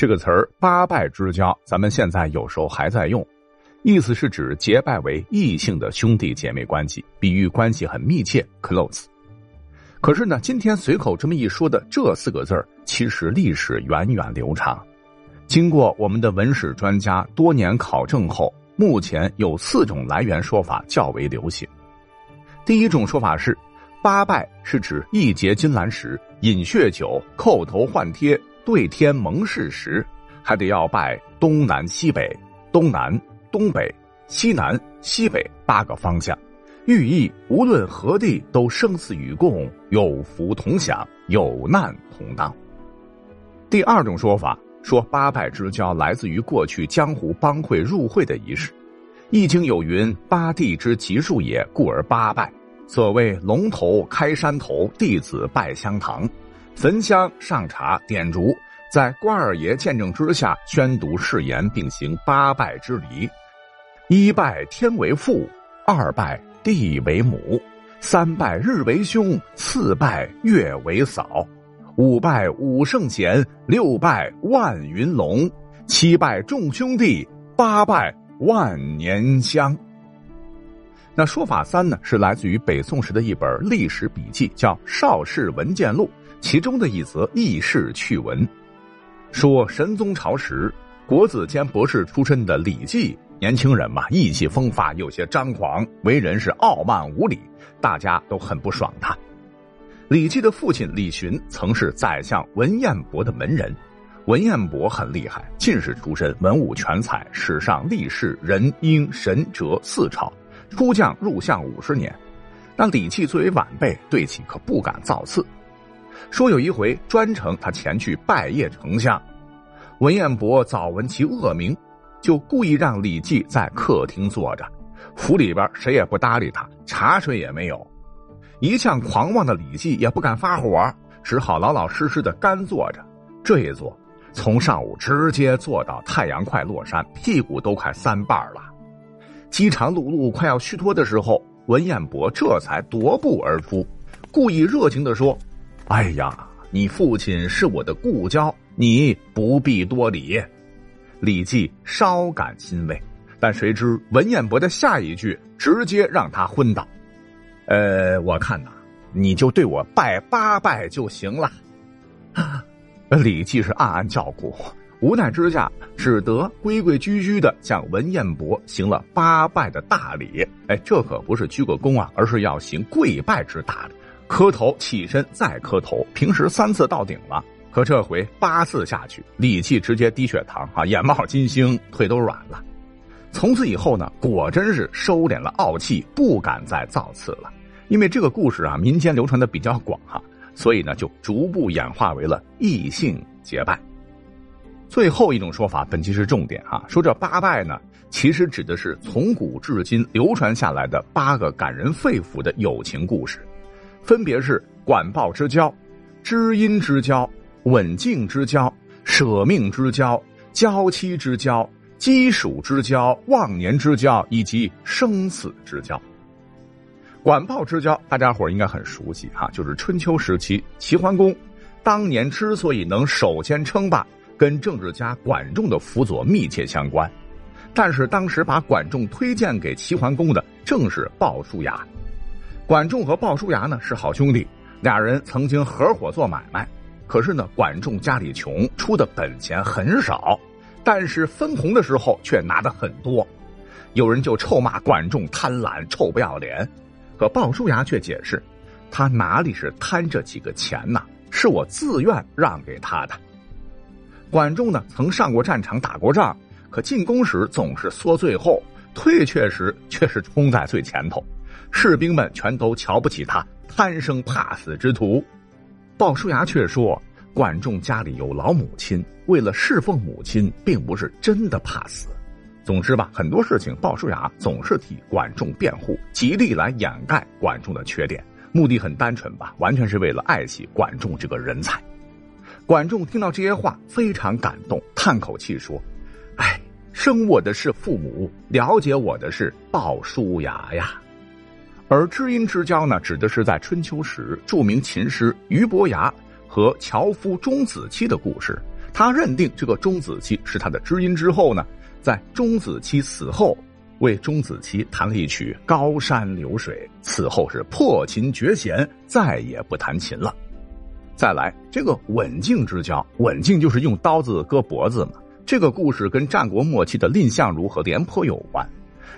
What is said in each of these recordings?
这个词儿“八拜之交”，咱们现在有时候还在用，意思是指结拜为异性的兄弟姐妹关系，比喻关系很密切 （close）。可是呢，今天随口这么一说的这四个字儿，其实历史源远流长。经过我们的文史专家多年考证后，目前有四种来源说法较为流行。第一种说法是，八拜是指一结金兰时饮血酒、叩头换贴、对天盟誓时，还得要拜东南西北、东南、东北、西南、西北八个方向。寓意无论何地都生死与共，有福同享，有难同当。第二种说法说八拜之交来自于过去江湖帮会入会的仪式，《易经》有云：“八地之吉数也，故而八拜。”所谓龙头开山头，弟子拜香堂，焚香上茶点烛，在关二爷见证之下宣读誓言，并行八拜之礼：一拜天为父，二拜。地为母，三拜日为兄，四拜月为嫂，五拜五圣贤，六拜万云龙，七拜众兄弟，八拜万年香。那说法三呢，是来自于北宋时的一本历史笔记，叫《邵氏文件录》，其中的一则轶事趣闻，说神宗朝时，国子监博士出身的李绩。年轻人嘛，意气风发，有些张狂，为人是傲慢无礼，大家都很不爽他。李绩的父亲李寻曾是宰相文彦博的门人，文彦博很厉害，进士出身，文武全才，史上历世仁英神哲四朝，出将入相五十年。那李绩作为晚辈，对其可不敢造次。说有一回专程他前去拜谒丞相，文彦博早闻其恶名。就故意让李绩在客厅坐着，府里边谁也不搭理他，茶水也没有。一向狂妄的李绩也不敢发火，只好老老实实的干坐着。这一坐，从上午直接坐到太阳快落山，屁股都快三瓣了。饥肠辘辘，快要虚脱的时候，文彦博这才踱步而出，故意热情的说：“哎呀，你父亲是我的故交，你不必多礼。”李绩稍感欣慰，但谁知文彦博的下一句直接让他昏倒。呃，我看呐，你就对我拜八拜就行了。李绩是暗暗叫苦，无奈之下只得规规矩矩的向文彦博行了八拜的大礼。哎，这可不是鞠个躬啊，而是要行跪拜之大礼，磕头起身再磕头，平时三次到顶了。可这回八次下去，力气直接低血糖啊，眼冒金星，腿都软了。从此以后呢，果真是收敛了傲气，不敢再造次了。因为这个故事啊，民间流传的比较广哈，所以呢，就逐步演化为了异性结拜。最后一种说法，本期是重点啊，说这八拜呢，其实指的是从古至今流传下来的八个感人肺腑的友情故事，分别是管鲍之交、知音之交。稳静之交、舍命之交、娇妻之交、鸡黍之交、忘年之交以及生死之交。管鲍之交，大家伙应该很熟悉哈，就是春秋时期齐桓公当年之所以能首先称霸，跟政治家管仲的辅佐密切相关。但是当时把管仲推荐给齐桓公的正是鲍叔牙。管仲和鲍叔牙呢是好兄弟，俩人曾经合伙做买卖。可是呢，管仲家里穷，出的本钱很少，但是分红的时候却拿的很多。有人就臭骂管仲贪婪、臭不要脸，可鲍叔牙却解释，他哪里是贪这几个钱呐，是我自愿让给他的。管仲呢，曾上过战场打过仗，可进攻时总是缩最后，退却时却是冲在最前头，士兵们全都瞧不起他贪生怕死之徒。鲍叔牙却说：“管仲家里有老母亲，为了侍奉母亲，并不是真的怕死。总之吧，很多事情鲍叔牙总是替管仲辩护，极力来掩盖管仲的缺点，目的很单纯吧，完全是为了爱惜管仲这个人才。”管仲听到这些话，非常感动，叹口气说：“哎，生我的是父母，了解我的是鲍叔牙呀。”而知音之交呢，指的是在春秋时著名琴师俞伯牙和樵夫钟子期的故事。他认定这个钟子期是他的知音之后呢，在钟子期死后，为钟子期弹了一曲《高山流水》，此后是破琴绝弦，再也不弹琴了。再来，这个刎颈之交，刎颈就是用刀子割脖子嘛。这个故事跟战国末期的蔺相如和廉颇有关。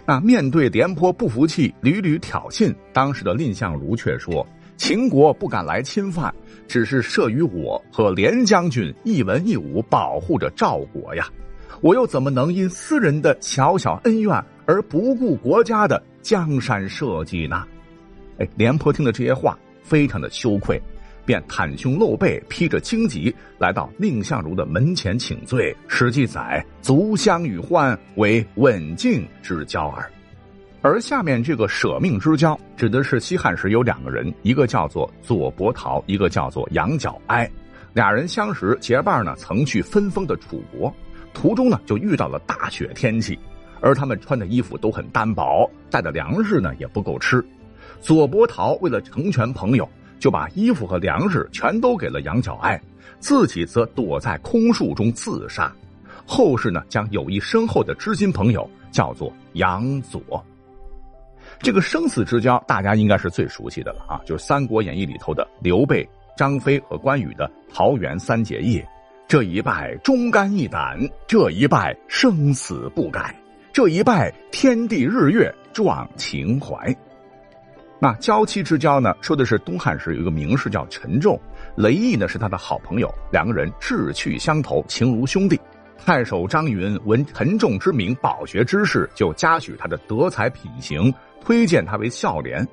那面对廉颇不服气，屡屡挑衅，当时的蔺相如却说：“秦国不敢来侵犯，只是慑于我和廉将军一文一武保护着赵国呀。我又怎么能因私人的小小恩怨而不顾国家的江山社稷呢？”哎，廉颇听了这些话，非常的羞愧。便袒胸露背，披着荆棘，来到蔺相如的门前请罪。史记载：“足相与欢，为刎颈之交耳。”而下面这个舍命之交，指的是西汉时有两个人，一个叫做左伯桃，一个叫做杨角哀。俩人相识结伴呢，曾去分封的楚国，途中呢就遇到了大雪天气，而他们穿的衣服都很单薄，带的粮食呢也不够吃。左伯桃为了成全朋友。就把衣服和粮食全都给了杨角哀，自己则躲在空树中自杀。后世呢，将友谊深厚的知心朋友叫做杨左。这个生死之交，大家应该是最熟悉的了啊，就是《三国演义》里头的刘备、张飞和关羽的桃园三结义。这一拜忠肝义胆，这一拜生死不改，这一拜天地日月壮情怀。那交妻之交呢？说的是东汉时有一个名士叫陈仲，雷毅呢是他的好朋友，两个人志趣相投，情如兄弟。太守张云闻陈仲之名，饱学之士，就嘉许他的德才品行，推荐他为孝廉。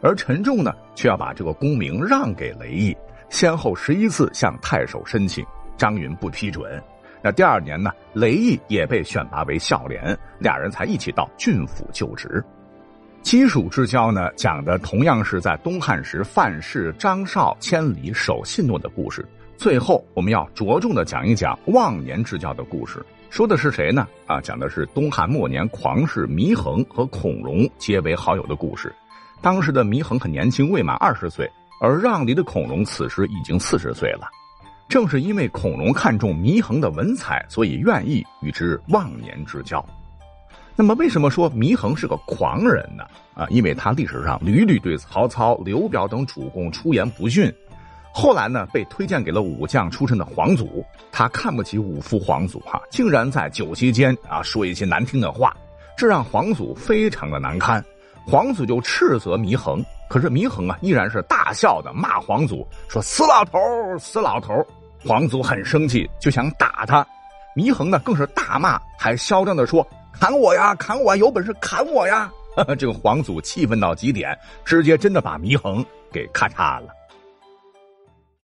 而陈仲呢，却要把这个功名让给雷毅，先后十一次向太守申请，张云不批准。那第二年呢，雷毅也被选拔为孝廉，俩人才一起到郡府就职。亲属之交呢，讲的同样是在东汉时范氏、张绍千里守信诺的故事。最后，我们要着重的讲一讲忘年之交的故事。说的是谁呢？啊，讲的是东汉末年狂士祢衡和孔融结为好友的故事。当时的祢衡很年轻，未满二十岁，而让梨的孔融此时已经四十岁了。正是因为孔融看中祢衡的文采，所以愿意与之忘年之交。那么，为什么说祢衡是个狂人呢？啊，因为他历史上屡屡对曹操、刘表等主公出言不逊，后来呢，被推荐给了武将出身的皇祖，他看不起武夫皇祖，哈，竟然在酒席间啊说一些难听的话，这让皇祖非常的难堪，皇祖就斥责祢衡，可是祢衡啊，依然是大笑的骂皇祖说：“死老头，死老头！”皇祖很生气，就想打他，祢衡呢更是大骂，还嚣张的说。砍我呀！砍我！有本事砍我呀！这个皇祖气愤到极点，直接真的把祢衡给咔嚓了。